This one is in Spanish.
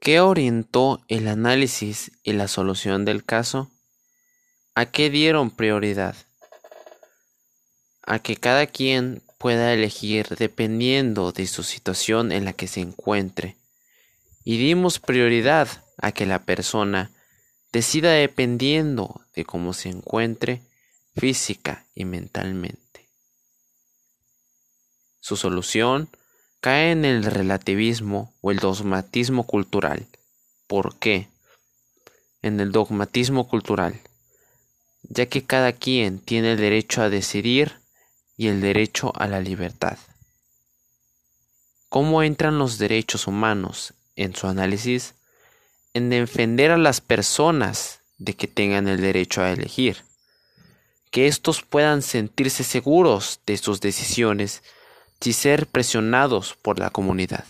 ¿Qué orientó el análisis y la solución del caso? ¿A qué dieron prioridad? A que cada quien pueda elegir dependiendo de su situación en la que se encuentre. Y dimos prioridad a que la persona decida dependiendo de cómo se encuentre física y mentalmente. Su solución cae en el relativismo o el dogmatismo cultural. ¿Por qué? En el dogmatismo cultural, ya que cada quien tiene el derecho a decidir y el derecho a la libertad. ¿Cómo entran los derechos humanos en su análisis? En defender a las personas de que tengan el derecho a elegir, que éstos puedan sentirse seguros de sus decisiones sin ser presionados por la comunidad.